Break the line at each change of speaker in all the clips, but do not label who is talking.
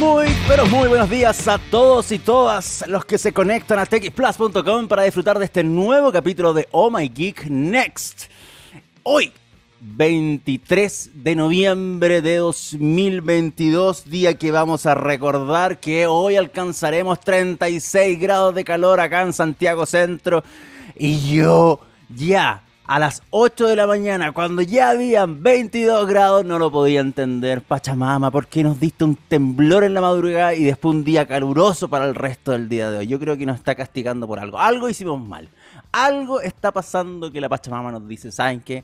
Muy, pero muy buenos días a todos y todas los que se conectan a texplus.com para disfrutar de este nuevo capítulo de Oh My Geek Next. Hoy, 23 de noviembre de 2022, día que vamos a recordar que hoy alcanzaremos 36 grados de calor acá en Santiago Centro. Y yo ya a las 8 de la mañana, cuando ya habían 22 grados, no lo podía entender. Pachamama, ¿por qué nos diste un temblor en la madrugada y después un día caluroso para el resto del día de hoy? Yo creo que nos está castigando por algo. Algo hicimos mal. Algo está pasando que la Pachamama nos dice, ¿saben qué?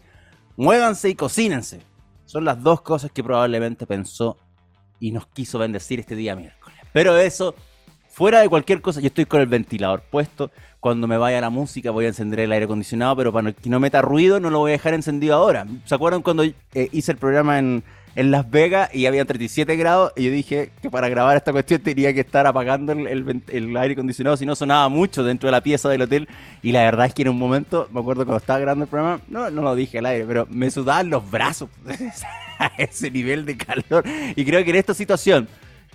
Muévanse y cocínense. Son las dos cosas que probablemente pensó y nos quiso bendecir este día miércoles. Pero eso, fuera de cualquier cosa, yo estoy con el ventilador puesto cuando me vaya la música voy a encender el aire acondicionado, pero para que no meta ruido no lo voy a dejar encendido ahora. ¿Se acuerdan cuando eh, hice el programa en, Las Vegas y había 37 grados? Y yo dije que para grabar esta cuestión tenía que estar apagando el, aire acondicionado, si no sonaba mucho dentro de la pieza del hotel. Y la verdad es que en un momento, me acuerdo cuando estaba grabando el programa, no, no lo dije al aire, pero me sudaban los brazos a ese nivel de calor. Y creo que en esta situación,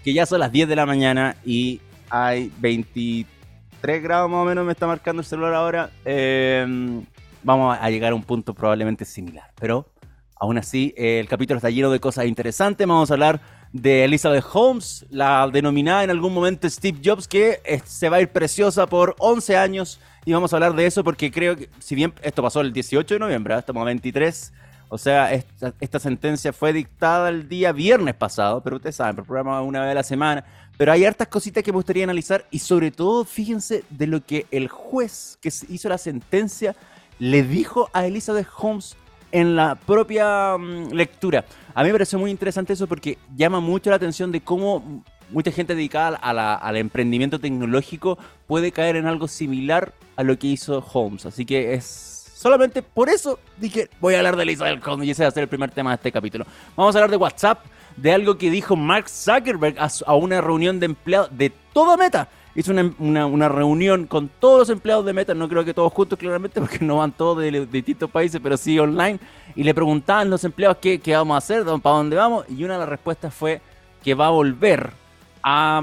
que ya son las 10 de la mañana y hay 23 3 grados más o menos me está marcando el celular ahora, em, vamos a llegar a un punto probablemente similar. Pero aún así, el capítulo está lleno de cosas interesantes. Vamos a hablar de Elizabeth Holmes, la denominada en algún momento Steve Jobs, que se va a ir preciosa por 11 años. Y vamos a hablar de eso porque creo que, si bien esto pasó el 18 de noviembre, ¿eh? estamos a 23. O sea, esta, esta, sentencia fue dictada el día viernes pasado, pero ustedes saben, el programa una vez a la semana. Pero hay hartas cositas que me gustaría analizar y sobre todo fíjense de lo que el juez que hizo la sentencia le dijo a Elizabeth Holmes en la propia mm, lectura. A mí me pareció muy interesante eso porque llama mucho la atención de cómo mucha gente dedicada al emprendimiento tecnológico puede caer en algo similar a lo que hizo Holmes. Así que es solamente por eso dije, voy a hablar de Elizabeth Holmes y ese va a ser el primer tema de este capítulo. Vamos a hablar de WhatsApp de algo que dijo Mark Zuckerberg a, una reunión de empleados de toda Meta. Hizo una, reunión con todos los empleados de Meta, no creo que todos juntos claramente, porque no van todos de, distintos países, pero sí online. Y le preguntaban los empleados qué, qué vamos a hacer, para dónde vamos. Y una de las respuestas fue que va a volver a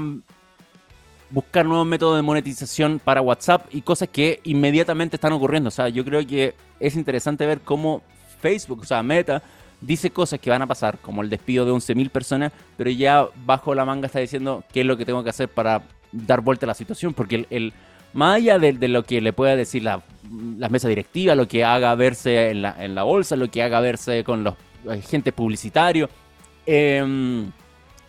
buscar nuevos métodos de monetización para WhatsApp y cosas que inmediatamente están ocurriendo. O sea, yo creo que es interesante ver cómo Facebook, o sea, Meta, dice cosas que van a pasar, como el despido de 11.000 personas, pero ya bajo la manga está diciendo qué es lo que tengo que hacer para dar vuelta a la situación, porque el, más allá de, lo que le pueda decir la, mesa directiva, lo que haga verse en la, en la bolsa, lo que haga verse con los agentes publicitarios, em,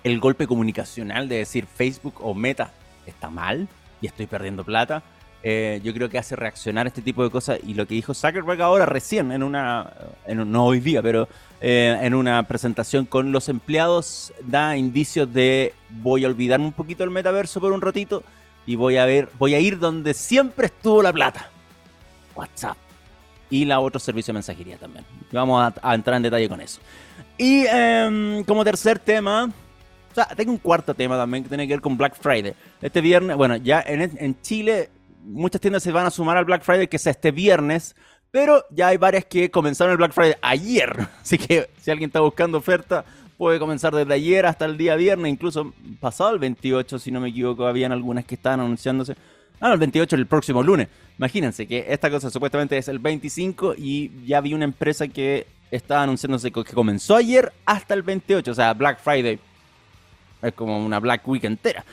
el golpe comunicacional de decir Facebook o Meta está mal y estoy perdiendo plata, eh, yo creo que hace reaccionar este tipo de cosas. Y lo que dijo Zuckerberg ahora recién, en una, en, no hoy día, pero eh, en una presentación con los empleados, da indicios de voy a olvidarme un poquito el metaverso por un ratito y voy a ver, voy a ir donde siempre estuvo la plata. WhatsApp. Y la otro servicio de mensajería también. Vamos a, entrar en detalle con eso. Y em, como tercer tema, o sea, tengo un cuarto tema también que tiene que ver con Black Friday. Este viernes, bueno, ya en, en Chile muchas tiendas se van a sumar al Black Friday que es este viernes, pero ya hay varias que comenzaron el Black Friday ayer. Así que si alguien está buscando oferta, puede comenzar desde ayer hasta el día viernes, incluso pasado el 28, si no me equivoco, habían algunas que estaban anunciándose. Ah, no, el 28 el próximo lunes. Imagínense que esta cosa supuestamente es el 25 y ya vi una empresa que estaba anunciándose que comenzó ayer hasta el 28, o sea, Black Friday. Es como una Black Week entera.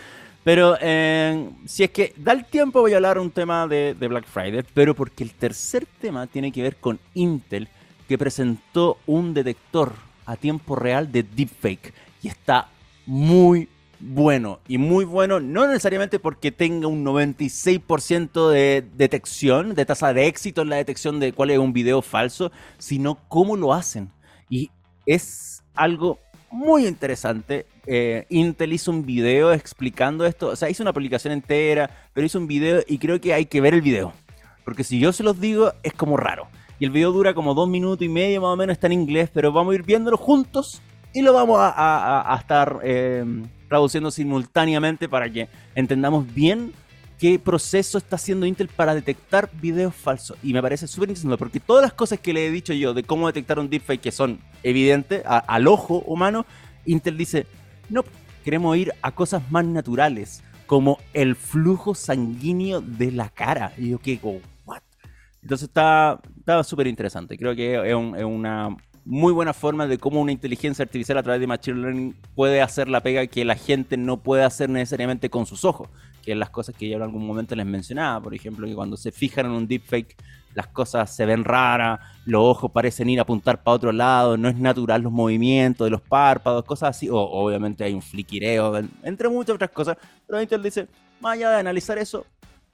Pero eh, si es que da el tiempo, voy a hablar un tema de, Black Friday, pero porque el tercer tema tiene que ver con Intel, que presentó un detector a tiempo real de deepfake. Y está muy bueno. Y muy bueno, no necesariamente porque tenga un 96% de detección, de tasa de éxito en la detección de cuál es un video falso, sino cómo lo hacen. Y es algo muy interesante. Eh, Intel hizo un video explicando esto. O sea, hizo una publicación entera, pero hizo un video y creo que hay que ver el video. Porque si yo se los digo, es como raro. Y el video dura como dos minutos y medio más o menos, está en inglés, pero vamos a ir viéndolo juntos y lo vamos a, estar eh, traduciendo simultáneamente para que entendamos bien qué proceso está haciendo Intel para detectar videos falsos. Y me parece súper interesante porque todas las cosas que le he dicho yo de cómo detectar un deepfake que son evidentes al ojo humano, Intel dice, no, queremos ir a cosas más naturales, como el flujo sanguíneo de la cara. Y yo que, ¿what? Entonces está súper interesante. Creo que es, una muy buena forma de cómo una inteligencia artificial a través de Machine Learning puede hacer la pega que la gente no puede hacer necesariamente con sus ojos, que las cosas que yo en algún momento les mencionaba, por ejemplo, que cuando se fijan en un deepfake las cosas se ven raras, los ojos parecen ir a apuntar para otro lado, no es natural los movimientos de los párpados, cosas así, o obviamente hay un fliquireo, entre muchas otras cosas, pero Intel dice, más allá de analizar eso,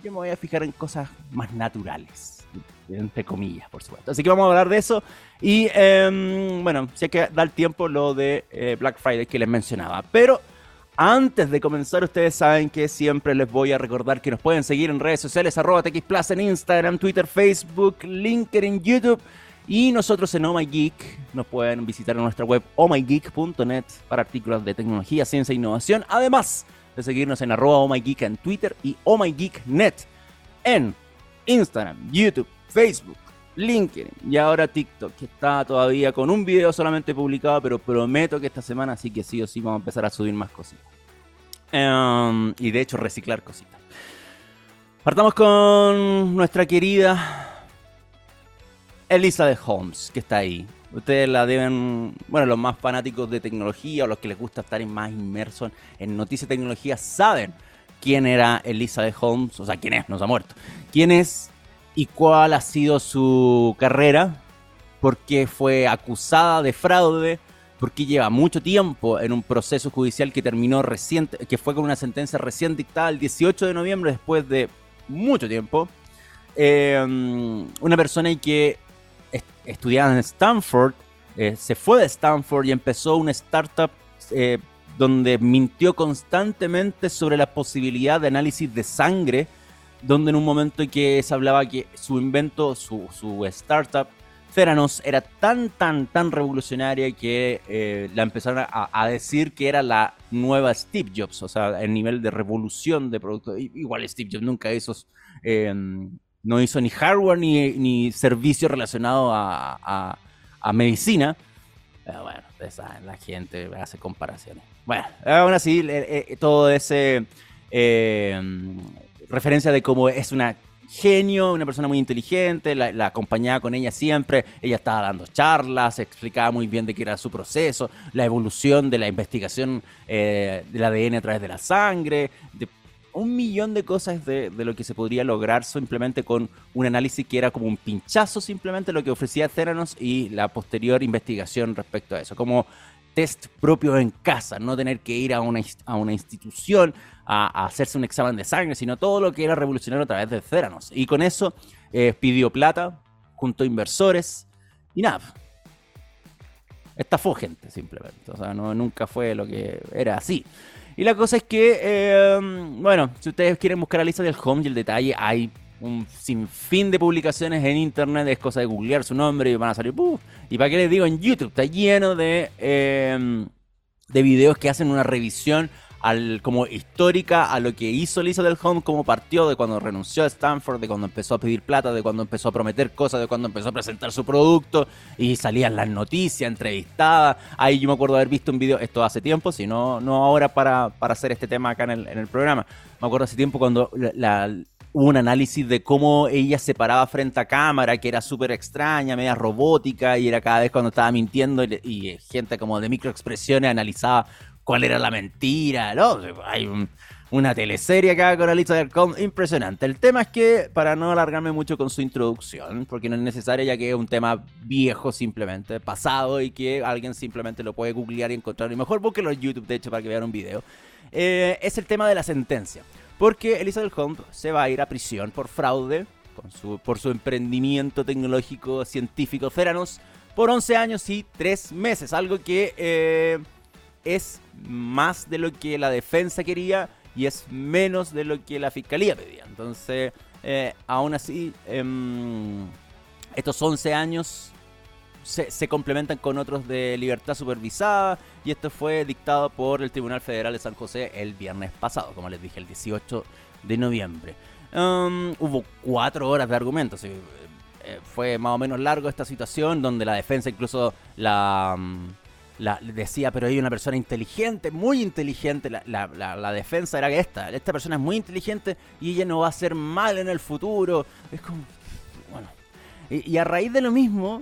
yo me voy a fijar en cosas más naturales entre comillas, por supuesto. Así que vamos a hablar de eso. Y em, bueno, si hay que dar tiempo lo de eh, Black Friday que les mencionaba. Pero antes de comenzar, ustedes saben que siempre les voy a recordar que nos pueden seguir en redes sociales, arroba TXPlus en Instagram, Twitter, Facebook, LinkedIn, YouTube. Y nosotros en Oh My Geek nos pueden visitar en nuestra web ohmygeek.net para artículos de tecnología, ciencia e innovación. Además de seguirnos en arroba Oh My Geek en Twitter y Oh en Instagram, YouTube, Facebook, LinkedIn y ahora TikTok, que está todavía con un video solamente publicado, pero prometo que esta semana sí que sí o sí vamos a empezar a subir más cositas. Em, y de hecho reciclar cositas. Partamos con nuestra querida Elisa de Holmes, que está ahí. Ustedes la deben, bueno, los más fanáticos de tecnología o los que les gusta estar más inmersos en noticias de tecnología saben quién era Elisa de Holmes, o sea, quién es, no se ha muerto. ¿Quién es y cuál ha sido su carrera, porque fue acusada de fraude, porque lleva mucho tiempo en un proceso judicial que terminó reciente, que fue con una sentencia recién dictada el 18 de noviembre después de mucho tiempo. Em, una persona que estudiaba en Stanford, eh, se fue de Stanford y empezó una startup eh, donde mintió constantemente sobre la posibilidad de análisis de sangre donde en un momento en que se hablaba que su invento, su, startup, Theranos, era tan, tan, tan revolucionaria que eh, la empezaron a, decir que era la nueva Steve Jobs, o sea, el nivel de revolución de producto. Igual Steve Jobs nunca hizo, em, no hizo ni hardware ni, ni servicio relacionado a, medicina. Pero bueno, saben, la gente hace comparaciones. Bueno, aún así, todo ese em, referencia de cómo es una genio, una persona muy inteligente, la, acompañaba con ella siempre, ella estaba dando charlas, explicaba muy bien de qué era su proceso, la evolución de la investigación eh, del ADN a través de la sangre, de un millón de cosas de, lo que se podría lograr simplemente con un análisis que era como un pinchazo simplemente lo que ofrecía Theranos y la posterior investigación respecto a eso, como test propio en casa, no tener que ir a una, a una institución a, hacerse un examen de sangre, sino todo lo que era revolucionario a través de Theranos. Y con eso eh, pidió plata, juntó inversores y nada. Estafó gente simplemente. O sea, nunca fue lo que era así. Y la cosa es que, eh, bueno, si ustedes quieren buscar la lista del home y el detalle, hay un sinfín de publicaciones en internet, es cosa de googlear su nombre y van a salir. Y para qué les digo, en YouTube está lleno de, eh, de videos que hacen una revisión al, como histórica a lo que hizo Lisa del Home, como partió de cuando renunció a Stanford, de cuando empezó a pedir plata, de cuando empezó a prometer cosas, de cuando empezó a presentar su producto y salían las noticias, entrevistadas. Ahí yo me acuerdo haber visto un video, esto hace tiempo, si no, no ahora para, para hacer este tema acá en el programa. Me acuerdo hace tiempo cuando la, hubo un análisis de cómo ella se paraba frente a cámara, que era súper extraña, media robótica, y era cada vez cuando estaba mintiendo y, gente como de microexpresiones analizaba cuál era la mentira, ¿no? Hay una teleserie acá con del Com impresionante. El tema es que, para no alargarme mucho con su introducción, porque no es necesario ya que es un tema viejo simplemente, pasado, y que alguien simplemente lo puede googlear y encontrar, y mejor búsquelo en YouTube, de hecho, para que vean un video, eh, es el tema de la sentencia. Porque Elizabeth Holmes se va a ir a prisión por fraude, por su emprendimiento tecnológico científico Theranos, por 11 años y 3 meses. Algo que eh, es más de lo que la defensa quería y es menos de lo que la fiscalía pedía. Entonces, eh, aún así, em, estos 11 años se, complementan con otros de libertad supervisada y esto fue dictado por el Tribunal Federal de San José el viernes pasado, como les dije, el 18 de noviembre. Em, hubo cuatro horas de argumentos. Eh, fue más o menos largo esta situación donde la defensa incluso la... la, decía, pero hay una persona inteligente, muy inteligente. La, la, defensa era que esta, esta persona es muy inteligente y ella no va a hacer mal en el futuro. Es como. Y, a raíz de lo mismo,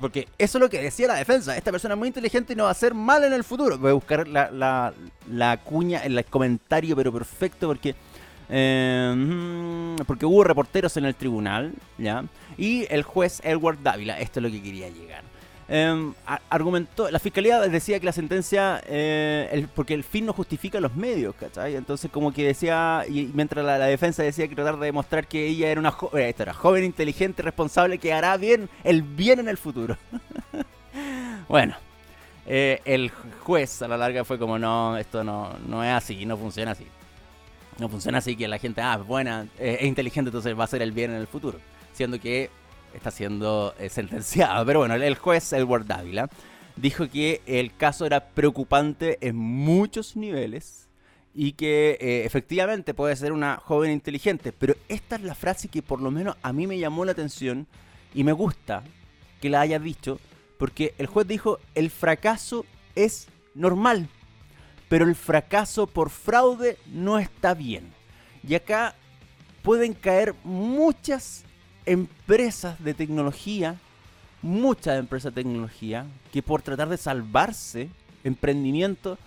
porque eso es lo que decía la defensa, esta persona es muy inteligente y no va a hacer mal en el futuro. Voy a buscar la, la cuña, el comentario, pero perfecto, porque... Eh, porque hubo reporteros en el tribunal, ¿ya? Y el juez Edward Dávila, esto es lo que quería llegar. Em, argumentó, la fiscalía decía que la sentencia, eh, porque el fin no justifica los medios, ¿cachai? Entonces como que decía, y mientras la, defensa decía que tratar de demostrar que ella era una joven, eh, era joven, inteligente, responsable, que hará bien el bien en el futuro. bueno, eh, el juez a la larga fue como, no, esto no, no es así, no funciona así. No funciona así que la gente, ah, buena, es inteligente, entonces va a hacer el bien en el futuro. Siendo que está siendo eh, sentenciado. Pero bueno, el juez Edward Dávila dijo que el caso era preocupante en muchos niveles y que eh, efectivamente puede ser una joven inteligente. Pero esta es la frase que por lo menos a mí me llamó la atención y me gusta que la haya dicho porque el juez dijo el fracaso es normal, pero el fracaso por fraude no está bien. Y acá pueden caer muchas empresas de tecnología, muchas empresas de tecnología, que por tratar de salvarse, emprendimiento,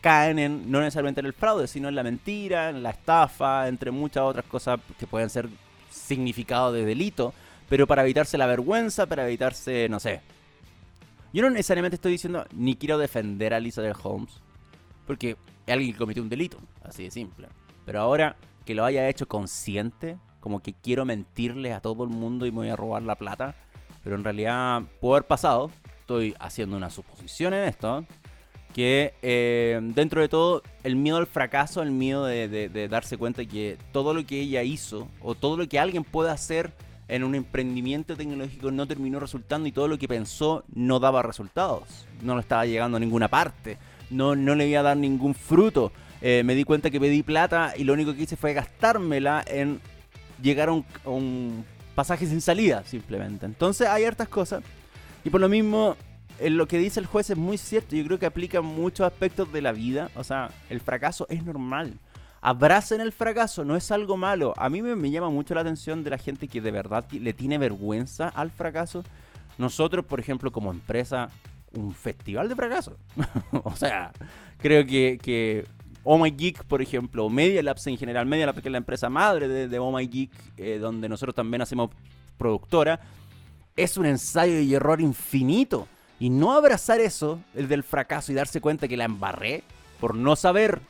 caen en no necesariamente en el fraude, sino en la mentira, en la estafa, entre muchas otras cosas que pueden ser significado de delito, pero para evitarse la vergüenza, para evitarse, no sé. Yo no necesariamente estoy diciendo ni quiero defender a Elizabeth Holmes, porque alguien cometió un delito, así de simple. Pero ahora que lo haya hecho consciente, como que quiero mentirle a todo el mundo y me voy a robar la plata. Pero en realidad puede haber pasado. Estoy haciendo una suposición en esto. Que eh, dentro de todo, el miedo al fracaso, el miedo de, darse cuenta que todo lo que ella hizo o todo lo que alguien puede hacer en un emprendimiento tecnológico no terminó resultando y todo lo que pensó no daba resultados. No lo estaba llegando a ninguna parte. No, no le iba a dar ningún fruto. Eh, me di cuenta que pedí plata y lo único que hice fue gastármela en llegar a un, pasaje sin salida, simplemente. Entonces hay hartas cosas. Y por lo mismo, lo que dice el juez es muy cierto. Yo creo que aplica muchos aspectos de la vida. O sea, el fracaso es normal. Abracen el fracaso, no es algo malo. A mí me, llama mucho la atención de la gente que de verdad le tiene vergüenza al fracaso. Nosotros, por ejemplo, como empresa, un festival de fracaso. o sea, creo que, que Oh My Geek, por ejemplo, Media Labs en general, Media Labs que es la empresa madre de, Oh My Geek, eh, donde nosotros también hacemos productora, es un ensayo y error infinito. Y no abrazar eso, el del fracaso y darse cuenta que la embarré por no saber,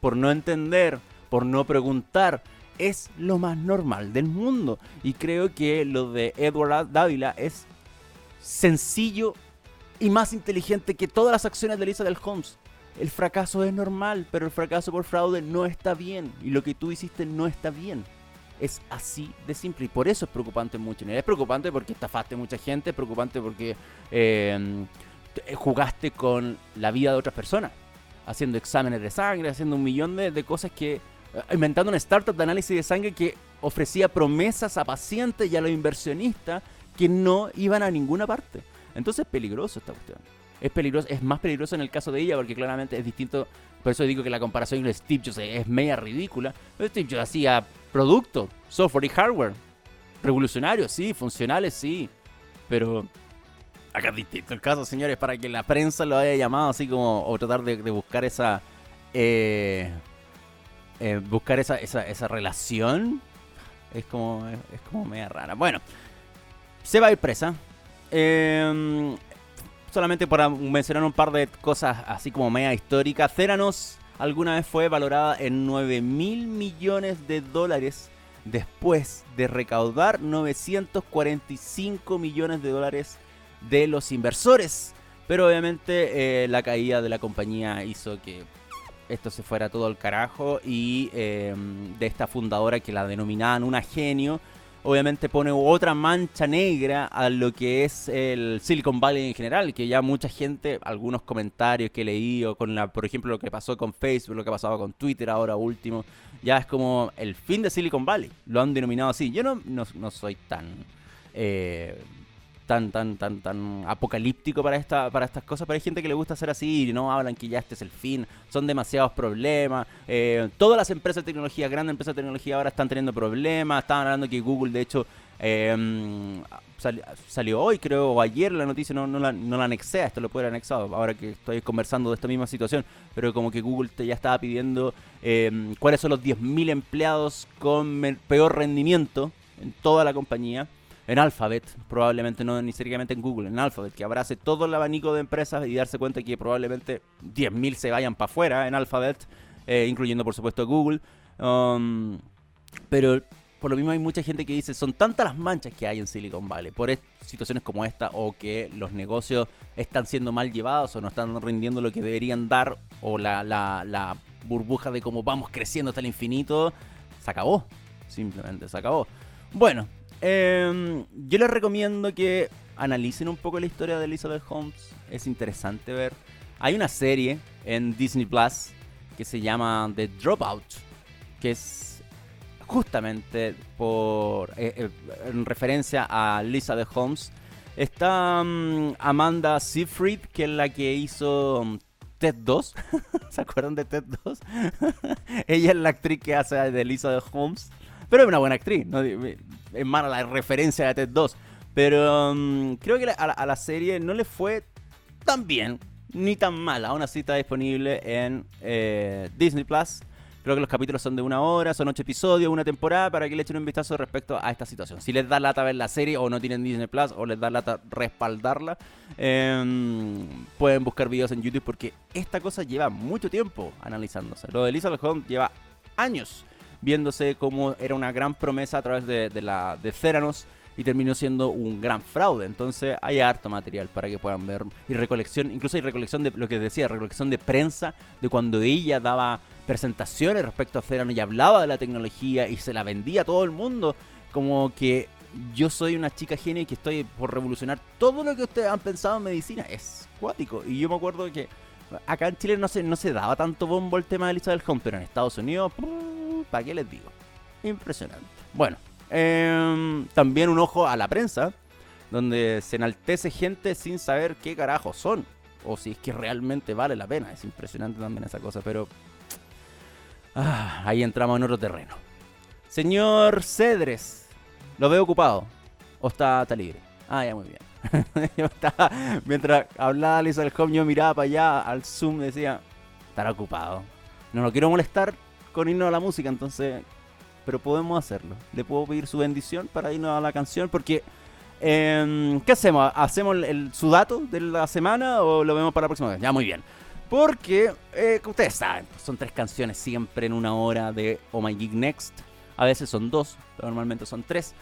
por no entender, por no preguntar, es lo más normal del mundo. Y creo que lo de Edward Dávila es sencillo y más inteligente que todas las acciones de Elizabeth Holmes. El fracaso es normal, pero el fracaso por fraude no está bien. Y lo que tú hiciste no está bien. Es así de simple. Y por eso es preocupante mucho. Es preocupante porque estafaste a mucha gente. Es preocupante porque em, jugaste con la vida de otras personas. Haciendo exámenes de sangre, haciendo un millón de, cosas que... Eh, inventando una startup de análisis de sangre que ofrecía promesas a pacientes y a los inversionistas que no iban a ninguna parte. Entonces es peligroso esta cuestión es peligroso, es más peligroso en el caso de ella porque claramente es distinto. Por eso digo que la comparación con Steve Jobs es media ridícula. Pero Steve Jobs hacía producto, software y hardware. Revolucionarios, sí, funcionales, sí. Pero acá es distinto el caso, señores, para que la prensa lo haya llamado así como, o tratar de, buscar esa, eh, eh, buscar esa, esa, esa, relación, es como, es, como media rara. Bueno, se va a ir presa. Eh, solamente para mencionar un par de cosas así como media históricas, Theranos alguna vez fue valorada en 9 mil millones de dólares después de recaudar 945 millones de dólares de los inversores. Pero obviamente eh, la caída de la compañía hizo que esto se fuera todo al carajo y eh, de esta fundadora que la denominaban una genio, obviamente pone otra mancha negra a lo que es el Silicon Valley en general, que ya mucha gente, algunos comentarios que he leído, con la, por ejemplo, lo que pasó con Facebook, lo que ha pasado con Twitter ahora último, ya es como el fin de Silicon Valley, lo han denominado así. Yo no, no, soy tan... Eh, tan, tan, tan, tan apocalíptico para, esta, para estas cosas, pero hay gente que le gusta hacer así y no hablan que ya este es el fin, son demasiados problemas. Eh, todas las empresas de tecnología, grandes empresas de tecnología ahora están teniendo problemas, estaban hablando que Google de hecho eh, salió hoy, creo, o ayer la noticia, no, no, la, no la anexé, esto lo puedo haber anexado, ahora que estoy conversando de esta misma situación, pero como que Google te ya estaba pidiendo eh, cuáles son los 10.000 empleados con peor rendimiento en toda la compañía. En Alphabet, probablemente no necesariamente en Google, en Alphabet, que abrace todo el abanico de empresas y darse cuenta que probablemente 10.000 se vayan para afuera en Alphabet, eh, incluyendo por supuesto Google. Um, pero por lo mismo hay mucha gente que dice, son tantas las manchas que hay en Silicon Valley por situaciones como esta o que los negocios están siendo mal llevados o no están rindiendo lo que deberían dar o la, la, burbuja de cómo vamos creciendo hasta el infinito, se acabó. Simplemente se acabó. Bueno, em, yo les recomiendo que analicen un poco la historia de Elizabeth Holmes. Es interesante ver. Hay una serie en Disney Plus que se llama The Dropout, que es justamente por eh, eh, en referencia a de Holmes. Está mm, Amanda Seyfried, que es la que hizo mm, Ted 2. ¿Se acuerdan de Ted 2? Ella es la actriz que hace de de Holmes. Pero es una buena actriz. Es mala la referencia de Ted 2. Pero mm, creo que a la, serie no le fue tan bien ni tan mal. Aún así está disponible en eh, Disney Plus. Creo que los capítulos son de una hora, son ocho episodios, una temporada, para que le echen un vistazo respecto a esta situación. Si les da lata ver la serie o no tienen Disney Plus o les da lata respaldarla, em, pueden buscar videos en YouTube porque esta cosa lleva mucho tiempo analizándose. Lo de Elizabeth Holmes lleva años viéndose como era una gran promesa a través de, de la de Theranos y terminó siendo un gran fraude. Entonces hay harto material para que puedan ver y recolección, incluso hay recolección de lo que decía, recolección de prensa de cuando ella daba presentaciones respecto a Cerano y hablaba de la tecnología y se la vendía a todo el mundo. Como que yo soy una chica genio y que estoy por revolucionar todo lo que ustedes han pensado en medicina. Es cuático. Y yo me acuerdo que acá en Chile no se, no se daba tanto bombo el tema de Elizabeth Home, pero en Estados Unidos, ¿para qué les digo? Impresionante. Bueno, em, también un ojo a la prensa, donde se enaltece gente sin saber qué carajos son. O si es que realmente vale la pena. Es impresionante también esa cosa, pero Ah, ahí entramos en otro terreno. Señor Cedres, lo veo ocupado. ¿O está, libre? Ah, ya, muy bien. mientras hablaba Lisa Home, yo miraba para allá al Zoom y decía, estará ocupado. No lo quiero molestar con irnos a la música, entonces. Pero podemos hacerlo. Le puedo pedir su bendición para irnos a la canción, porque. Em, ¿Qué hacemos? ¿Hacemos el, su dato de la semana o lo vemos para la próxima vez? Ya, muy bien. Porque, eh, ustedes saben, son tres canciones siempre en una hora de Oh My Geek Next. A veces son dos, pero normalmente son tres.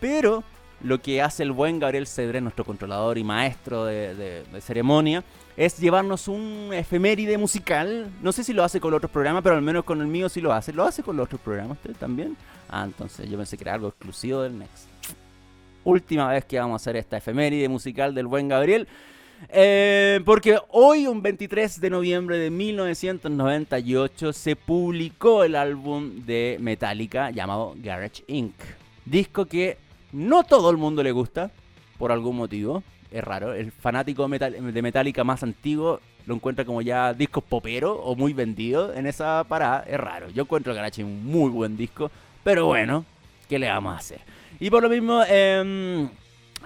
Pero lo que hace el buen Gabriel Cedré, nuestro controlador y maestro de, ceremonia, es llevarnos un efeméride musical. No sé si lo hace con los otros programas, pero al menos con el mío sí lo hace. ¿Lo hace con los otros programas usted también? Ah, entonces yo pensé que era algo exclusivo del Next. Última vez que vamos a hacer esta efeméride musical del buen Gabriel. Eh, porque hoy, un 23 de noviembre de 1998, se publicó el álbum de Metallica llamado Garage Inc. Disco que no todo el mundo le gusta, por algún motivo. Es raro. El fanático de Metallica más antiguo lo encuentra como ya discos popero o muy vendido en esa parada. Es raro. Yo encuentro Garage un muy buen disco. Pero bueno, ¿qué le vamos a hacer? Y por lo mismo, eh,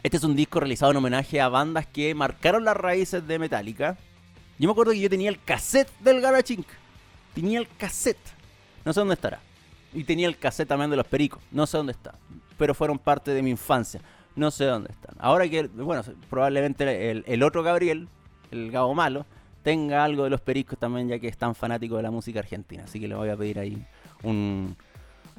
este es un disco realizado en homenaje a bandas que marcaron las raíces de Metallica. Yo me acuerdo que yo tenía el cassette del Garage. Tenía el cassette. No sé dónde estará. Y tenía el cassette también de los Pericos. No sé dónde está. Pero fueron parte de mi infancia. No sé dónde están. Ahora que, bueno, probablemente el, otro Gabriel, el Gabo Malo, tenga algo de los Pericos también, ya que es tan fanático de la música argentina. Así que le voy a pedir ahí un,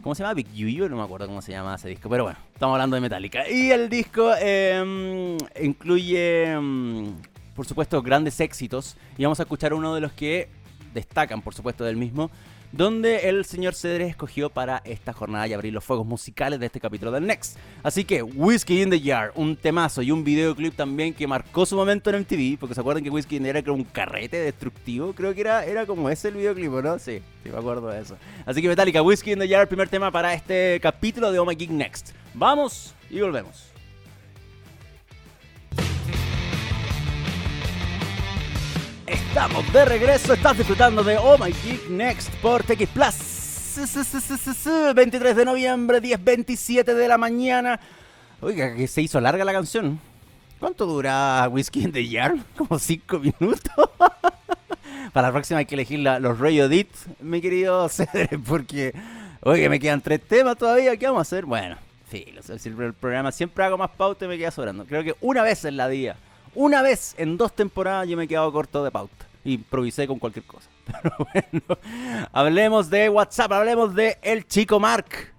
¿Cómo se llama? Big Yuyo, no me acuerdo cómo se llama ese disco, pero bueno, estamos hablando de Metallica. Y el disco em, incluye, em, por supuesto, grandes éxitos. Y vamos a escuchar uno de los que destacan, por supuesto, del mismo donde el señor Cedres escogió para esta jornada y abrir los fuegos musicales de este capítulo del Next. Así que Whiskey in the Jar, un temazo y un videoclip también que marcó su momento en MTV, porque se acuerdan que Whiskey in the Jar era un carrete destructivo, creo que era, era como ese el videoclip, ¿no? Sí, sí me acuerdo de eso. Así que Metallica, Whiskey in the Jar, primer tema para este capítulo de Oh My Geek Next. Vamos y volvemos. Estamos de regreso, estás disfrutando de Oh My Geek Next por TX Plus. 23 de noviembre, 10.27 de la mañana. Oiga, que se hizo larga la canción. ¿Cuánto dura Whiskey in the Jar? Como 5 minutos. Para la próxima hay que elegir los Radio Edit, mi querido Cedre, porque, oye, me quedan tres temas todavía. ¿Qué vamos a hacer? Bueno, sí, el programa siempre hago más pauta y me queda sobrando. Creo que una vez en la día, una vez en dos temporadas yo me he quedado corto de pauta improvisé con cualquier cosa. Pero bueno, hablemos de WhatsApp, hablemos de El Chico Mark.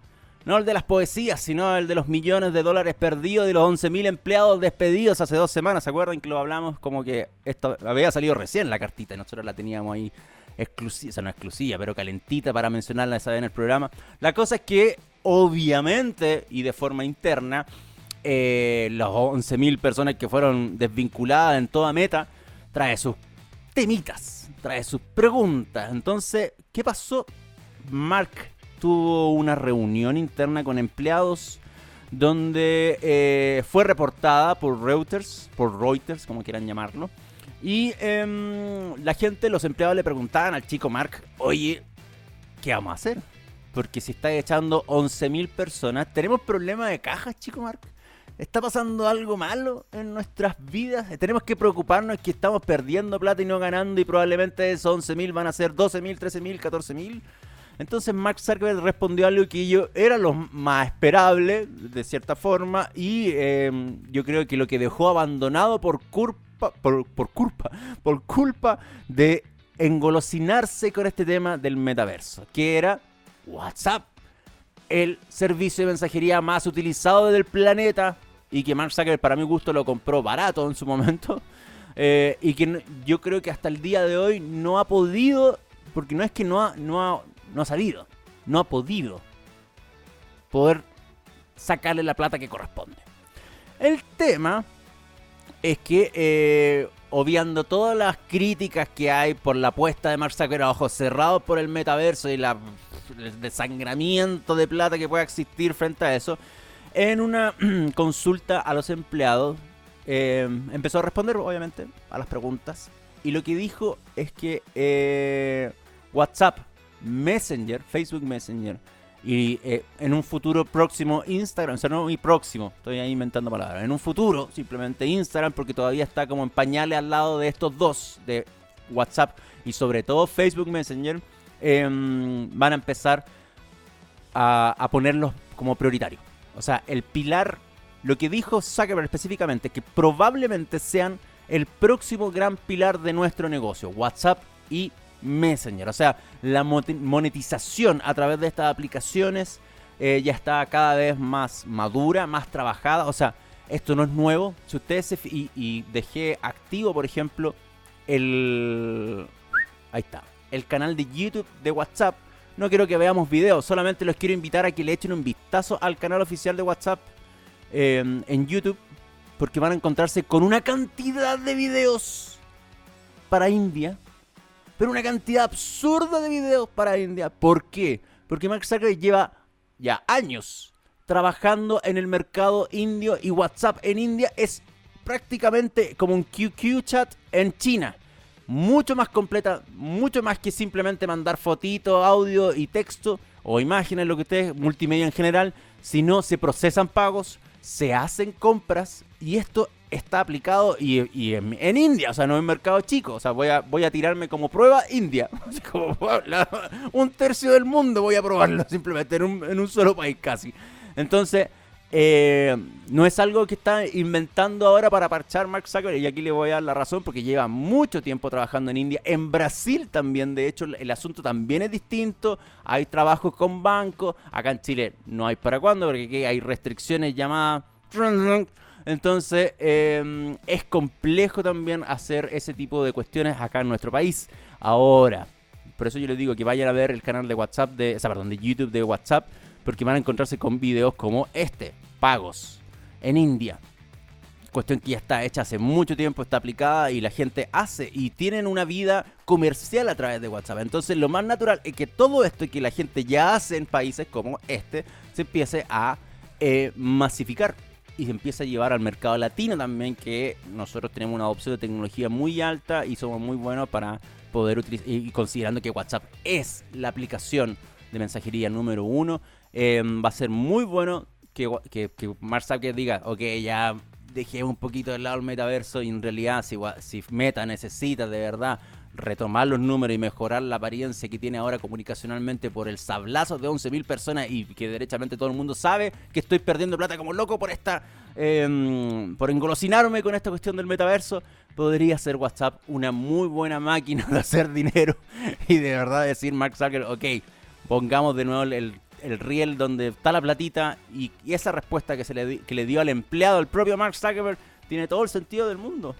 No el de las poesías, sino el de los millones de dólares perdidos y los 11.000 empleados despedidos hace dos semanas. ¿Se acuerdan que lo hablamos? Como que esto había salido recién la cartita y nosotros la teníamos ahí exclusiva, o sea, no exclusiva, pero calentita para mencionarla esa vez en el programa. La cosa es que, obviamente, y de forma interna, eh, las 11.000 personas que fueron desvinculadas en toda meta, trae sus temitas, trae sus preguntas. Entonces, ¿qué pasó? Mark tuvo una reunión interna con empleados donde eh, fue reportada por Reuters, por Reuters, como quieran llamarlo. Y em, la gente, los empleados le preguntaban al chico Mark, oye, ¿qué vamos a hacer? Porque si está echando 11.000 personas, ¿tenemos problema de cajas, chico Mark? ¿Está pasando algo malo en nuestras vidas? Tenemos que preocuparnos que estamos perdiendo plata y no ganando y probablemente esos 11.000 van a ser 12.000, 13.000, 14.000. Entonces Mark Zuckerberg respondió algo que yo era lo más esperable, de cierta forma, y em, yo creo que lo que dejó abandonado por culpa, por culpa, por culpa de engolosinarse con este tema del metaverso, que era WhatsApp, el servicio de mensajería más utilizado del planeta, y que Mark Zuckerberg para mi gusto lo compró barato en su momento eh, y que yo creo que hasta el día de hoy no ha podido, porque no es que no ha, no ha, no ha salido, no ha podido poder sacarle la plata que corresponde. El tema es que, eh, obviando todas las críticas que hay por la apuesta de Mark Zuckerberg a ojos cerrados por el metaverso y la, el desangramiento de plata que pueda existir frente a eso, en una consulta a los empleados, eh, empezó a responder, obviamente, a las preguntas. Y lo que dijo es que eh, WhatsApp, Messenger, Facebook Messenger, y eh, en un futuro próximo Instagram, o sea, no muy próximo, estoy ahí inventando palabras, en un futuro simplemente Instagram, porque todavía está como en pañales al lado de estos dos, de WhatsApp y sobre todo Facebook Messenger, em, van a empezar a ponerlos como prioritarios. O sea, el pilar, lo que dijo Zuckerberg específicamente, que probablemente sean el próximo gran pilar de nuestro negocio, WhatsApp y Messenger. O sea, la monetización a través de estas aplicaciones eh, ya está cada vez más madura, más trabajada. O sea, esto no es nuevo. Si ustedes y, y dejé activo, por ejemplo, el ahí está, el canal de YouTube de WhatsApp no quiero que veamos videos, solamente los quiero invitar a que le echen un vistazo al canal oficial de WhatsApp em, en YouTube, porque van a encontrarse con una cantidad de videos para India, pero una cantidad absurda de videos para India. ¿Por qué? Porque Mark Zuckerberg lleva ya años trabajando en el mercado indio y WhatsApp en India es prácticamente como un QQ chat en China mucho más completa, mucho más que simplemente mandar fotitos, audio y texto o imágenes, lo que ustedes, multimedia en general, sino se procesan pagos, se hacen compras y esto está aplicado y, en, India, o sea, no en mercado chico, o sea, voy a, voy a tirarme como prueba India, un tercio del mundo voy a probarlo simplemente en un, en un solo país casi. Entonces, eh, no es algo que está inventando ahora para parchar Mark Zuckerberg y aquí le voy a dar la razón porque lleva mucho tiempo trabajando en India, en Brasil también, de hecho el asunto también es distinto, hay trabajos con bancos, acá en Chile no hay para cuándo porque aquí hay restricciones llamadas... Entonces em, es complejo también hacer ese tipo de cuestiones acá en nuestro país. Ahora, por eso yo les digo que vayan a ver el canal de WhatsApp, de, o sea, perdón, de YouTube de WhatsApp porque van a encontrarse con videos como este, pagos en India. Cuestión que ya está hecha hace mucho tiempo, está aplicada y la gente hace y tienen una vida comercial a través de WhatsApp. Entonces lo más natural es que todo esto que la gente ya hace en países como este se empiece a eh, masificar. y empieza a llevar al mercado latino también, que nosotros tenemos una adopción de tecnología muy alta y somos muy buenos para poder utilizar, y considerando que WhatsApp es la aplicación de mensajería número uno, eh, va a ser muy bueno que, que, que Mark Zuckerberg diga, ok, ya dejé un poquito de lado el metaverso y en realidad si, si Meta necesita de verdad retomar los números y mejorar la apariencia que tiene ahora comunicacionalmente por el sablazo de 11.000 personas y que derechamente todo el mundo sabe que estoy perdiendo plata como loco por esta em, por engolosinarme con esta cuestión del metaverso, podría ser WhatsApp una muy buena máquina de hacer dinero y de verdad decir Mark Zuckerberg, ok, pongamos de nuevo el, el riel donde está la platita y, esa respuesta que, se le, que le dio al empleado, el propio Mark Zuckerberg, tiene todo el sentido del mundo.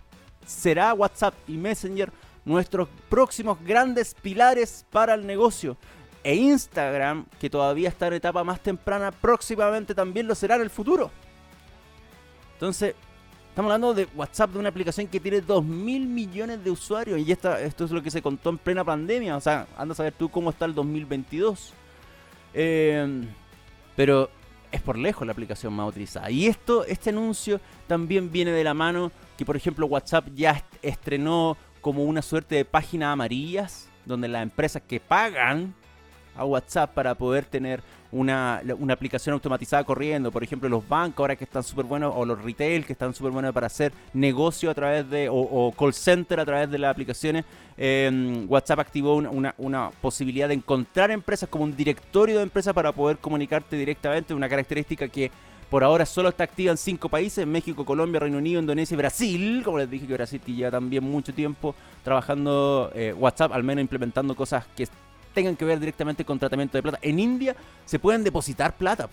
Será WhatsApp y Messenger nuestros próximos grandes pilares para el negocio. E Instagram, que todavía está en etapa más temprana, próximamente también lo será en el futuro. Entonces, estamos hablando de WhatsApp, de una aplicación que tiene 2 mil millones de usuarios. Y esta, esto es lo que se contó en plena pandemia. O sea, anda a saber tú cómo está el 2022. Eh, pero es por lejos la aplicación más utilizada. Y esto, este anuncio también viene de la mano que, por ejemplo, WhatsApp ya estrenó como una suerte de páginas amarillas donde las empresas que pagan a WhatsApp para poder tener una, aplicación automatizada corriendo, por ejemplo los bancos ahora que están súper buenos, o los retail que están súper buenos para hacer negocio a través de, o, call center a través de las aplicaciones, em, WhatsApp activó una, una, posibilidad de encontrar empresas como un directorio de empresas para poder comunicarte directamente, una característica que por ahora solo está activa en cinco países, México, Colombia, Reino Unido, Indonesia y Brasil. Como les dije que Brasil lleva también mucho tiempo trabajando eh, WhatsApp, al menos implementando cosas que tengan que ver directamente con tratamiento de plata. En India se pueden depositar plata.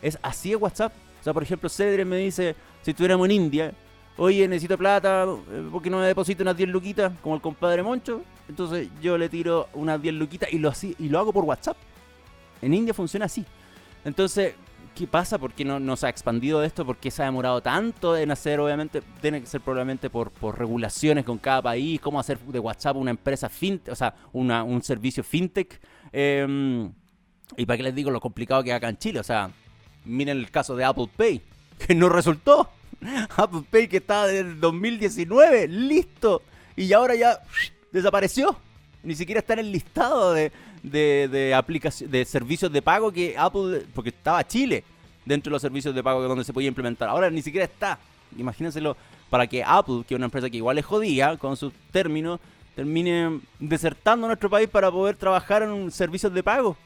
Es así es WhatsApp. O sea, por ejemplo, Cedre me dice, si estuviéramos en India, oye, necesito plata, eh, ¿por qué no me deposito unas 10 luquitas como el compadre Moncho? Entonces yo le tiro unas 10 luquitas y lo, así, y lo hago por WhatsApp. En India funciona así. Entonces, ¿qué pasa? ¿Por qué no, se ha expandido esto? ¿Por qué se ha demorado tanto en hacer? Obviamente, tiene que ser probablemente por, regulaciones con cada país, cómo hacer de WhatsApp una empresa fintech, o sea, un servicio fintech. Em, y para qué les digo lo complicado que es acá en Chile, o sea, miren el caso de Apple Pay, que no resultó. Apple Pay que estaba desde el 2019, listo, y ahora ya desapareció. Ni siquiera está en el listado de, de, de, de servicios de pago que Apple, porque estaba Chile dentro de los servicios de pago donde se podía implementar. Ahora ni siquiera está. Imagínenselo para que Apple, que es una empresa que igual es jodida con sus términos, termine desertando nuestro país para poder trabajar en servicios de pago.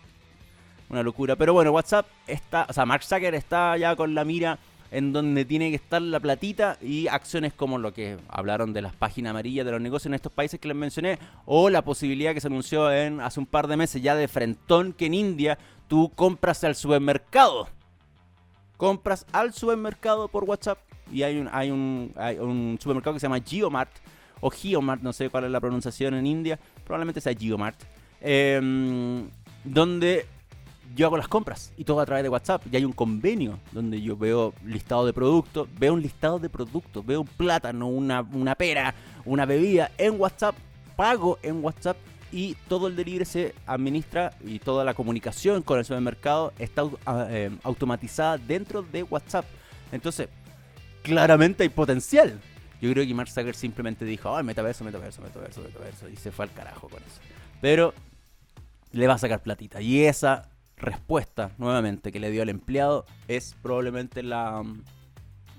Una locura. Pero bueno, WhatsApp está, o sea, Mark Zuckerberg está ya con la mira en donde tiene que estar la platita y acciones como lo que hablaron de las páginas amarillas de los negocios en estos países que les mencioné, o la posibilidad que se anunció hace un par de meses ya de frentón que en India tú compras al supermercado. Compras al supermercado por WhatsApp y hay un, hay un, hay un supermercado que se llama Geomart o Geomart, no sé cuál es la pronunciación en India, probablemente sea Geomart, em, donde yo hago las compras y todo a través de WhatsApp. Y hay un convenio donde yo veo listado de productos, veo un listado de productos, veo un plátano, una, una pera, una bebida en WhatsApp, pago en WhatsApp y todo el delivery se administra y toda la comunicación con el supermercado está ah, eh, automatizada dentro de WhatsApp. Entonces, claramente hay potencial. Yo creo que Mark Zuckerberg simplemente dijo, oh, metaverso, metaverso, metaverso, metaverso, y se fue al carajo con eso. Pero le va a sacar platita. Y esa respuesta, nuevamente, que le dio al empleado es probablemente la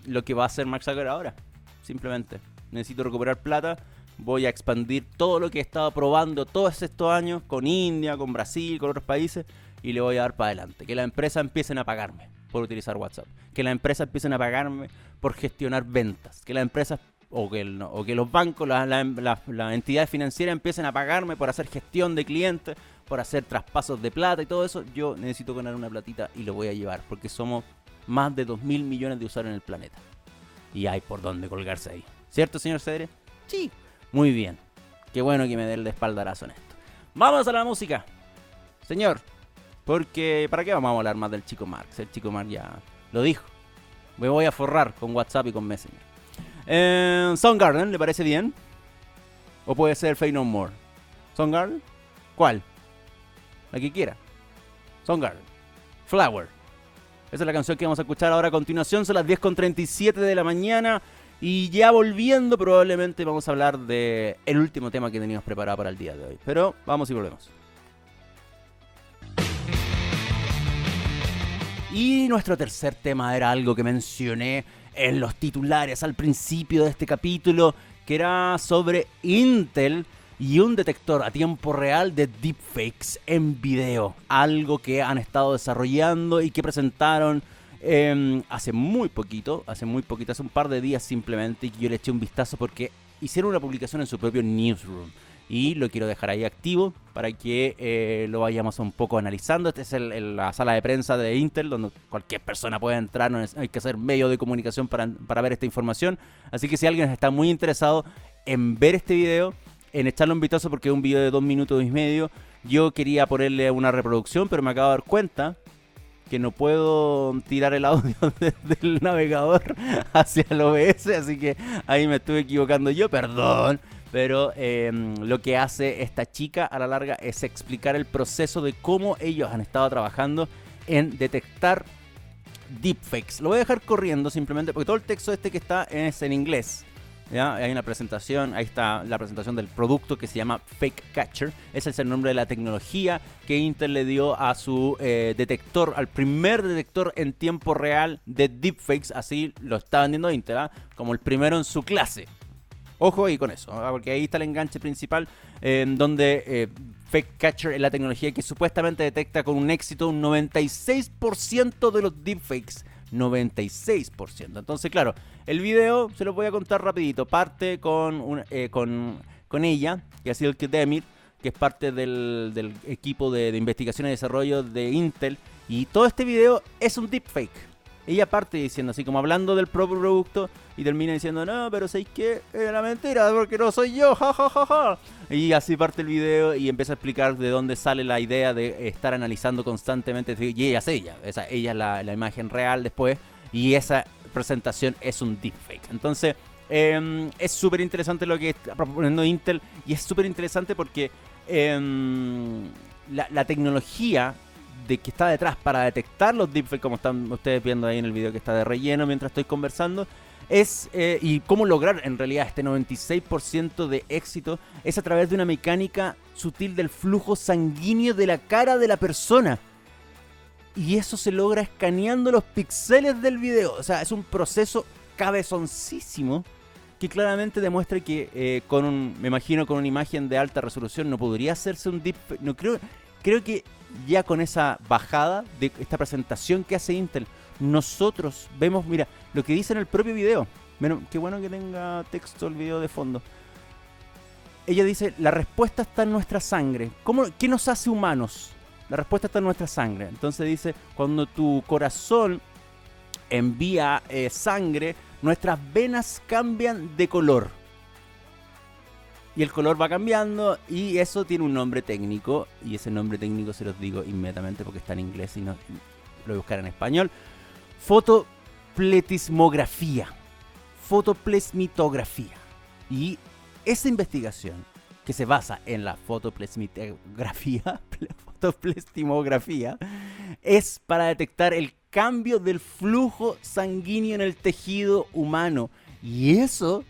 lo que va a hacer Mark Zuckerberg ahora. Simplemente, necesito recuperar plata, voy a expandir todo lo que he estado probando todos estos años con India, con Brasil, con otros países y le voy a dar para adelante. Que las empresas empiecen a pagarme por utilizar WhatsApp. Que las empresas empiecen a pagarme por gestionar ventas. Que las empresas o que, o que los bancos, las la, entidades financieras empiecen a pagarme por hacer gestión de clientes por hacer traspasos de plata y todo eso, yo necesito ganar una platita y lo voy a llevar, porque somos más de 2 mil millones de usuarios en el planeta. Y hay por dónde colgarse ahí. ¿Cierto, señor Cedre? Sí. Muy bien. Qué bueno que me dé el espaldarazo en esto. Vamos a la música. Señor, porque ¿para qué vamos a hablar más del chico Marx? El chico Marx ya lo dijo. Me voy a forrar con WhatsApp y con Messenger. Eh, Soundgarden, ¿le parece bien? ¿O puede ser Fey No More? ¿Soundgarden? ¿Cuál? la que quiera. Soundgarden. Flower. Esa es la canción que vamos a escuchar ahora a continuación. Son las 10.37 de la mañana. Y ya volviendo, probablemente vamos a hablar de el último tema que teníamos preparado para el día de hoy. Pero vamos y volvemos. Y nuestro tercer tema era algo que mencioné en los titulares al principio de este capítulo, que era sobre Intel y un detector a tiempo real de deepfakes en video. Algo que han estado desarrollando y que presentaron em, hace muy poquito, hace muy poquito, hace un par de días simplemente, y yo le eché un vistazo porque hicieron una publicación en su propio newsroom y lo quiero dejar ahí activo para que eh, lo vayamos un poco analizando. Esta es la sala de prensa de Intel, donde cualquier persona puede entrar, no hay que ser medio de comunicación para, para ver esta información. Así que si alguien está muy interesado en ver este video, en echarle un vistazo porque es un video de dos minutos y medio, yo quería ponerle una reproducción, pero me acabo de dar cuenta que no puedo tirar el audio desde el navegador hacia el OBS, así que ahí me estuve equivocando yo, perdón. Pero em, lo que hace esta chica a la larga es explicar el proceso de cómo ellos han estado trabajando en detectar deepfakes. Lo voy a dejar corriendo simplemente porque todo el texto este que está es en inglés. ¿ya? Hay una presentación, ahí está la presentación del producto que se llama Fake Catcher. Ese es el nombre de la tecnología que Intel le dio a su eh, detector, al primer detector en tiempo real de deepfakes. Así lo está vendiendo Intel, ¿ah? como el primero en su clase. Ojo ahí con eso, ¿ah? porque ahí está el enganche principal, en donde eh, Fake Catcher es la tecnología que supuestamente detecta con un éxito un 96% de los deepfakes. 96%. Entonces, claro, el video se lo voy a contar rapidito. Parte con, eh, con, con, ella, que ha sido el Demir, que es parte del, equipo de investigación y desarrollo de Intel. Y todo este video es un deepfake ella parte diciendo así como hablando del propio producto y termina diciendo, no, pero ¿sabéis qué? Era mentira, porque no soy yo, ja, Y así parte el video y empieza a explicar de dónde sale la idea de estar analizando constantemente. Y ella es ella, esa, ella es la, imagen real después y esa presentación es un deepfake. Entonces, em, es súper interesante lo que está proponiendo Intel y es súper interesante porque em, la, la tecnología de que está detrás para detectar los deepfakes, como están ustedes viendo ahí en el video que está de relleno mientras estoy conversando, es eh, y cómo lograr en realidad este 96% de éxito es a través de una mecánica sutil del flujo sanguíneo de la cara de la persona. Y eso se logra escaneando los píxeles del video. O sea, es un proceso cabezoncísimo que claramente demuestra que eh, con un, me imagino con una imagen de alta resolución no podría hacerse un deepfake. No creo, creo que ya con esa bajada de esta presentación que hace Intel, nosotros vemos, mira, lo que dice en el propio video. Bueno, qué bueno que tenga texto el video de fondo. Ella dice, la respuesta está en nuestra sangre. ¿Cómo, ¿Qué nos hace humanos? La respuesta está en nuestra sangre. Entonces dice, cuando tu corazón envía eh, sangre, nuestras venas cambian de color y el color va cambiando y eso tiene un nombre técnico y ese nombre técnico se los digo inmediatamente porque está en inglés y no lo voy a buscar en español. Fotopletismografía. Fotoplesmitografía. Y esa investigación que se basa en la fotoplesmitografía, fotoplestimografía, es para detectar el cambio del flujo sanguíneo en el tejido humano. Y eso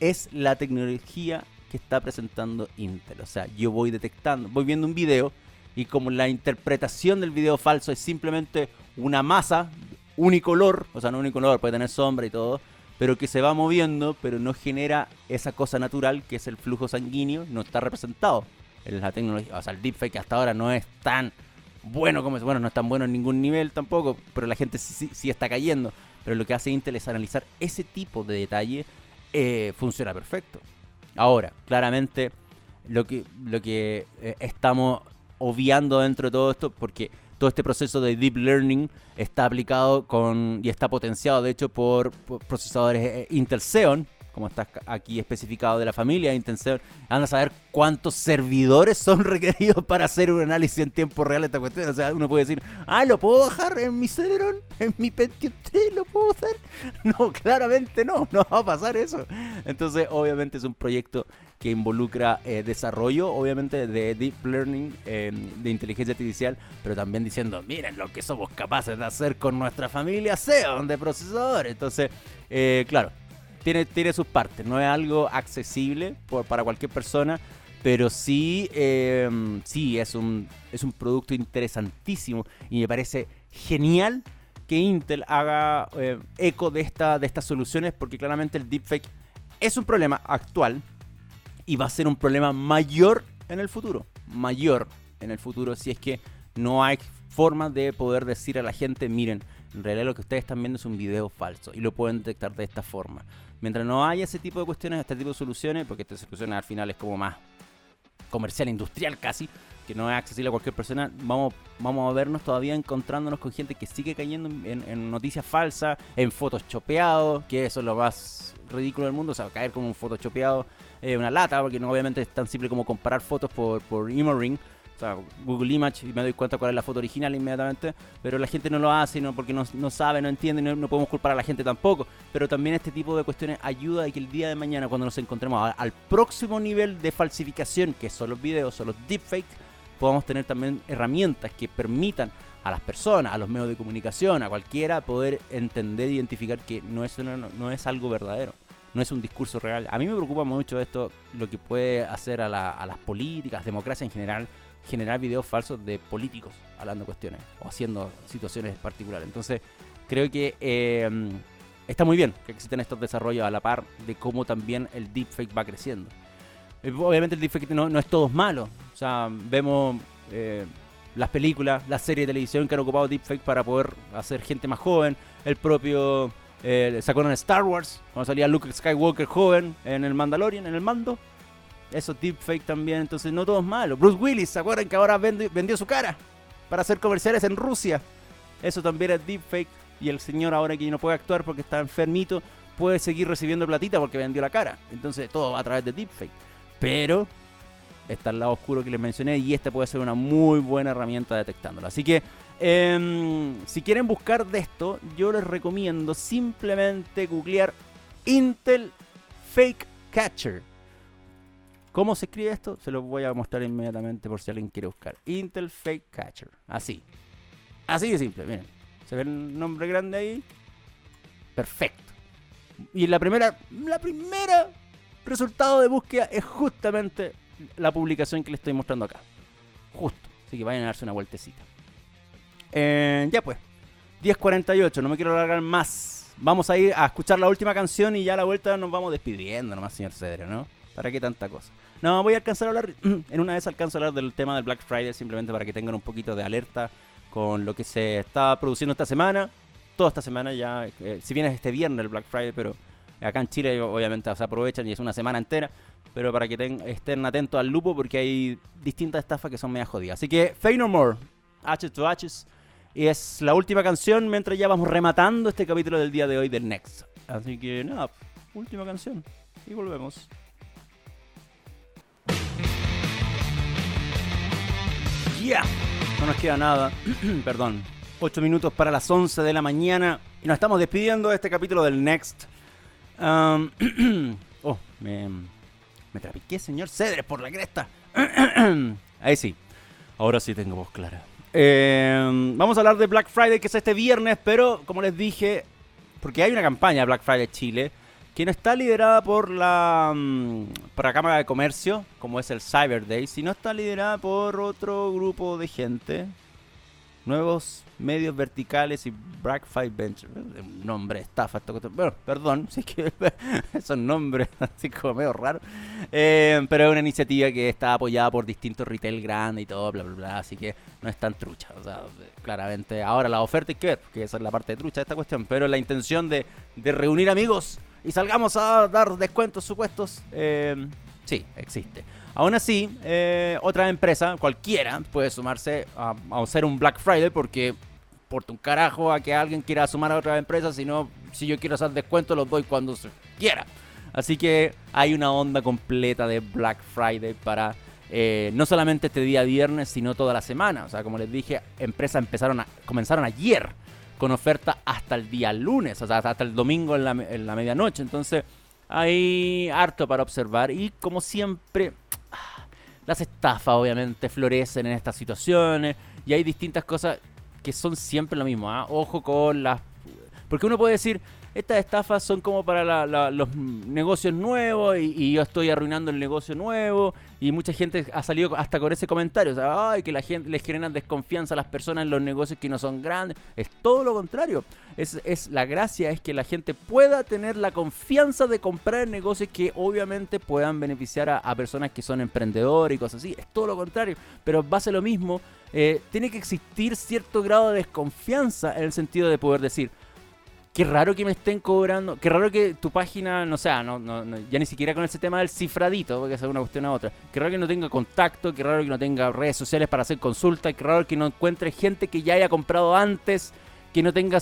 es la tecnología que está presentando Intel. O sea, yo voy detectando, voy viendo un video y como la interpretación del video falso es simplemente una masa unicolor, o sea, no unicolor, puede tener sombra y todo, pero que se va moviendo, pero no genera esa cosa natural que es el flujo sanguíneo, no está representado en la tecnología. O sea, el deepfake hasta ahora no es tan bueno como es, bueno, no es tan bueno en ningún nivel tampoco, pero la gente sí, sí está cayendo. Pero lo que hace Intel es analizar ese tipo de detalle eh, funciona perfecto. Ahora, claramente, lo que, lo que eh, estamos obviando dentro de todo esto, porque todo este proceso de deep learning está aplicado con y está potenciado, de hecho, por, procesadores eh, Intel Xeon, como está aquí especificado, de la familia Intensive, anda a saber cuántos servidores son requeridos para hacer un análisis en tiempo real de esta cuestión. O sea, uno puede decir, ah, ¿lo puedo bajar en mi Celeron? ¿En mi Pentium 3 lo puedo hacer? No, claramente no, no va a pasar eso. Entonces, obviamente es un proyecto que involucra eh, desarrollo, obviamente, de deep learning, eh, de inteligencia artificial, pero también diciendo, miren lo que somos capaces de hacer con nuestra familia Xeon de procesadores. Entonces, eh, claro, tiene, tiene sus partes, no es algo accesible para cualquier persona, pero sí, em, sí es, un, es un producto interesantísimo y me parece genial que Intel haga eh, eco de, esta, de estas soluciones porque claramente el deepfake es un problema actual y va a ser un problema mayor en el futuro, mayor en el futuro si es que no hay forma de poder decir a la gente, miren, en realidad lo que ustedes están viendo es un video falso y lo pueden detectar de esta forma. Mientras no haya ese tipo de cuestiones, este tipo de soluciones, porque esta solución al final es como más comercial, industrial casi, que no es accesible a cualquier persona, vamos, vamos a vernos todavía encontrándonos con gente que sigue cayendo en, noticias falsas, en fotos chopeados, que eso es lo más ridículo del mundo, o sea, caer como un photoshopeado, eh, una lata, porque no obviamente es tan simple como comparar fotos por, por Ring Google Image y me doy cuenta cuál es la foto original inmediatamente, pero la gente no lo hace no, porque no, sabe, no entiende, no, no, podemos culpar a la gente tampoco. Pero también este tipo de cuestiones ayuda a que el día de mañana, cuando nos encontremos al próximo nivel de falsificación, que son los videos, son los deepfakes, podamos tener también herramientas que permitan a las personas, a los medios de comunicación, a cualquiera, poder entender identificar que no es, no, es algo verdadero no es un discurso real. A mí me preocupa mucho esto, lo que puede hacer a, a, las políticas, democracia en general, generar videos falsos de políticos hablando cuestiones o haciendo situaciones particulares. Entonces, creo que eh, está muy bien que existen estos desarrollos a la par de cómo también el deepfake va creciendo. Eh, obviamente el deepfake no, no es todo malo. O sea, vemos eh, las películas, las series de televisión que han ocupado deepfake para poder hacer gente más joven. El propio... Eh, ¿Se acuerdan de Star Wars? Cuando salía Luke Skywalker joven en el Mandalorian, en el mando eso deepfake también, entonces no todo es malo. Bruce Willis, ¿se acuerdan que ahora vendió, su cara para hacer comerciales en Rusia? Eso también es deepfake y el señor ahora que no puede actuar porque está enfermito puede seguir recibiendo platita porque vendió la cara. Entonces todo va a través de deepfake. Pero está el lado oscuro que les mencioné y esta puede ser una muy buena herramienta detectándolo. Así que em, si quieren buscar de esto, yo les recomiendo simplemente googlear Intel Fake Catcher ¿Cómo se escribe esto? Se lo voy a mostrar inmediatamente por si alguien quiere buscar. Intel Fake Catcher. Así. Así de simple, miren. ¿Se ve el nombre grande ahí? Perfecto. Y la primera, la primera resultado de búsqueda es justamente la publicación que les estoy mostrando acá. Justo. Así que vayan a darse una vueltecita. Eh, ya pues. 10.48, no me quiero alargar más. Vamos a ir a escuchar la última canción y ya a la vuelta nos vamos despidiendo nomás, señor Cedro, ¿no? ¿Para qué tanta cosa? No, voy a alcanzar a hablar, en una vez alcanzo a hablar del tema del Black Friday, simplemente para que tengan un poquito de alerta con lo que se está produciendo esta semana. Toda esta semana ya, eh, si bien es este viernes el Black Friday, pero acá en Chile obviamente se aprovechan y es una semana entera. Pero para que estén atentos al lupo porque hay distintas estafas que son media jodidas. Así que, Fade No More, H to H. Y es la última canción mientras ya vamos rematando este capítulo del día de hoy del Next. Así que nada, última canción. Y volvemos. No nos queda nada. Perdón. 8 minutos para las 11 de la mañana. Y nos estamos despidiendo de este capítulo del Next. Oh, me, me trapiqué, señor Cedres, por la cresta. Ahí sí. Ahora sí tengo voz clara. Em, vamos a hablar de Black Friday, que es este viernes, pero como les dije, porque hay una campaña Black Friday Chile que no está liderada por la, mm, por la Cámara de Comercio, como es el Cyber Day, sino está liderada por otro grupo de gente, nuevos medios verticales y Black Five Ventures. Un nombre estafa. Esto, bueno, perdón, si es que esos nombres así como medio raros. Eh, pero es una iniciativa que está apoyada por distintos retail grandes y todo, bla, bla, bla. Así que no es tan trucha. O sea, claramente ahora la oferta hay que ver, que esa es la parte trucha de esta cuestión. Pero la intención de, de reunir amigos y salgamos a dar descuentos supuestos, eh, sí, existe. Aún así, eh, otra empresa, cualquiera, puede sumarse a, hacer un Black Friday porque porta un carajo a que alguien quiera sumar a otra empresa, sino si yo quiero hacer descuentos los doy cuando se quiera. Así que hay una onda completa de Black Friday para eh, no solamente este día viernes, sino toda la semana. O sea, como les dije, empresas empezaron a, comenzaron ayer con oferta hasta el día lunes, o sea, hasta el domingo en la, en la medianoche. Entonces, hay harto para observar y como siempre, las estafas obviamente florecen en estas situaciones y hay distintas cosas que son siempre lo mismo. ¿ah? Ojo con las... Porque uno puede decir, estas estafas son como para los negocios nuevos y, yo estoy arruinando el negocio nuevo y mucha gente ha salido hasta con ese comentario, o sea, ay, que la gente les generan desconfianza a las personas en los negocios que no son grandes. Es todo lo contrario. Es, es la gracia es que la gente pueda tener la confianza de comprar negocios que obviamente puedan beneficiar a, personas que son emprendedores y cosas así. Es todo lo contrario, pero va a ser lo mismo. Eh, tiene que existir cierto grado de desconfianza en el sentido de poder decir, qué raro que me estén cobrando, qué raro que tu página, no sea, no, no, ya ni siquiera con ese tema del cifradito, porque es una cuestión a otra. Qué raro que no tenga contacto, qué raro que no tenga redes sociales para hacer consultas, qué raro que no encuentre gente que ya haya comprado antes, que no tenga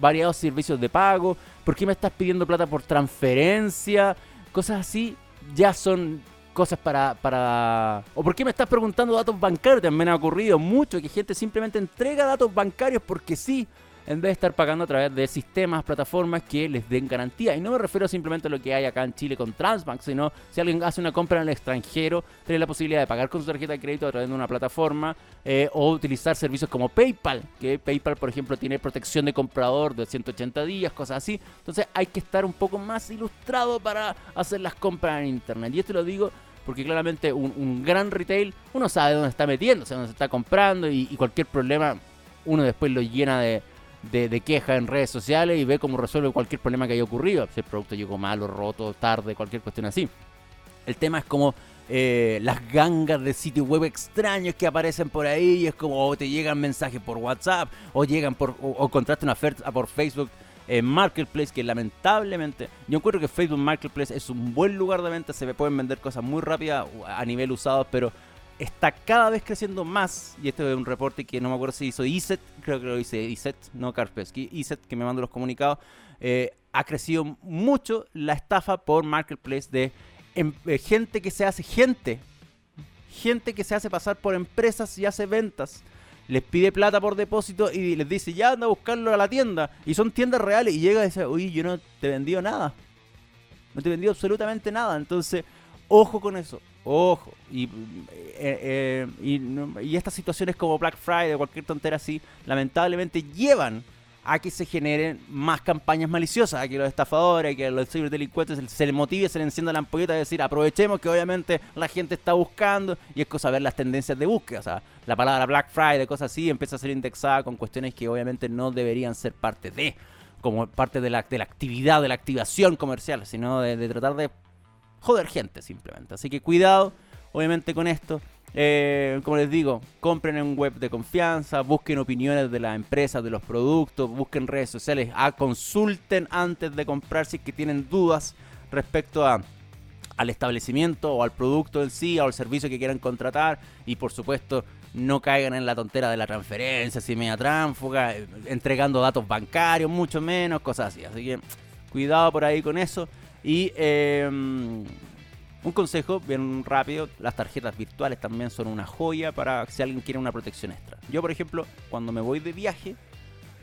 variados servicios de pago, ¿por qué me estás pidiendo plata por transferencia? Cosas así ya son cosas para, para... ¿O por qué me estás preguntando datos bancarios? También ha ocurrido mucho que gente simplemente entrega datos bancarios porque sí en vez de estar pagando a través de sistemas, plataformas que les den garantía. Y no me refiero simplemente a lo que hay acá en Chile con Transbank, sino si alguien hace una compra en el extranjero, tiene la posibilidad de pagar con su tarjeta de crédito a través de una plataforma eh, o utilizar servicios como PayPal, que PayPal, por ejemplo, tiene protección de comprador de 180 días, cosas así. Entonces hay que estar un poco más ilustrado para hacer las compras en Internet. Y esto lo digo porque claramente un, gran retail, uno sabe dónde está metiéndose, dónde se está comprando y cualquier problema uno después lo llena de, de, queja en redes sociales y ve cómo resuelve cualquier problema que haya ocurrido. Si el producto llegó malo, roto, tarde, cualquier cuestión así. El tema es como eh, las gangas de sitio web extraños que aparecen por ahí y es como te llegan mensajes por WhatsApp o llegan por o, o una oferta por Facebook en Marketplace que lamentablemente yo encuentro que Facebook Marketplace es un buen lugar de venta se pueden vender cosas muy rápidas a nivel usado pero está cada vez creciendo más, y este es un reporte que no me acuerdo si hizo ISET, creo que lo dice ISET, no Karpesky, ISET que me mandó los comunicados, eh, ha crecido mucho la estafa por Marketplace de em, eh, gente que se hace, gente, gente que se hace pasar por empresas y hace ventas. Les pide plata por depósito y les dice, ya anda a buscarlo a la tienda. Y son tiendas reales. Y llega y dice, uy, yo no te he vendido nada. No te he vendido absolutamente nada. Entonces, ojo con eso. Ojo, y, eh, eh, y, estas situaciones como Black Friday o cualquier tontera así, lamentablemente llevan a que se generen más campañas maliciosas, a que los estafadores, a que los ciberdelincuentes se les motive, se les encienda la ampolleta de decir, aprovechemos que obviamente la gente está buscando, y es cosa ver las tendencias de búsqueda, o sea, la palabra Black Friday, cosas así, empieza a ser indexada con cuestiones que obviamente no deberían ser parte de, como parte de la, de la actividad, de la activación comercial, sino de tratar de joder gente simplemente. Así que cuidado, obviamente, con esto. Eh, como les digo, compren en web de confianza, busquen opiniones de las empresas, de los productos, busquen redes sociales, ah, consulten antes de comprar si tienen dudas respecto a, al establecimiento o al producto en sí o al servicio que quieran contratar y por supuesto no caigan en la tontera de la transferencia, si media tránfuga, eh, entregando datos bancarios, mucho menos, cosas así. Así que cuidado por ahí con eso. Y em, un consejo bien rápido, las tarjetas virtuales también son una joya para si alguien quiere una protección extra. Yo, por ejemplo, cuando me voy de viaje,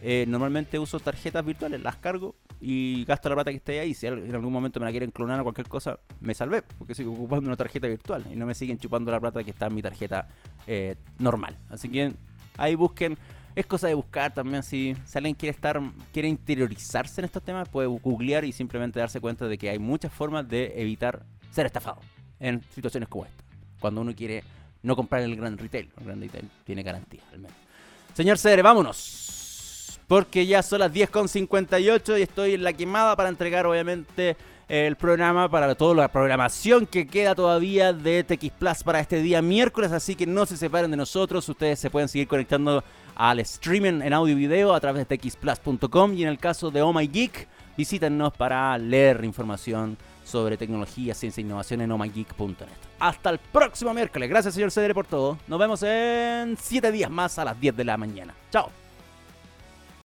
eh, normalmente uso tarjetas virtuales, las cargo y gasto la plata que esté ahí. Si en algún momento me la quieren clonar o cualquier cosa, me salvé, porque sigo ocupando una tarjeta virtual y no me siguen chupando la plata que está en mi tarjeta eh, normal. Así que ahí busquen es cosa de buscar también si, alguien quiere estar, quiere interiorizarse en estos temas, puede googlear y simplemente darse cuenta de que hay muchas formas de evitar ser estafado en situaciones como esta. Cuando uno quiere no comprar el gran retail, el gran retail tiene garantía al menos. Señor Cedre, vámonos. Porque ya son las 10.58 y estoy en la quemada para entregar obviamente el programa para toda la programación que queda todavía de TX Plus para este día miércoles, así que no se separen de nosotros, ustedes se pueden seguir conectando al streaming en audio y video a través de txplus.com y en el caso de Oh My Geek, visítenos para leer información sobre tecnología, ciencia e innovación en ohmygeek.net. Hasta el próximo miércoles. Gracias, señor Cedere, por todo. Nos vemos en 7 días más a las 10 de la mañana. Chao.